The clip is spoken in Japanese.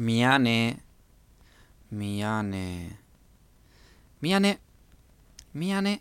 みやね。みやね。みやね。みやね。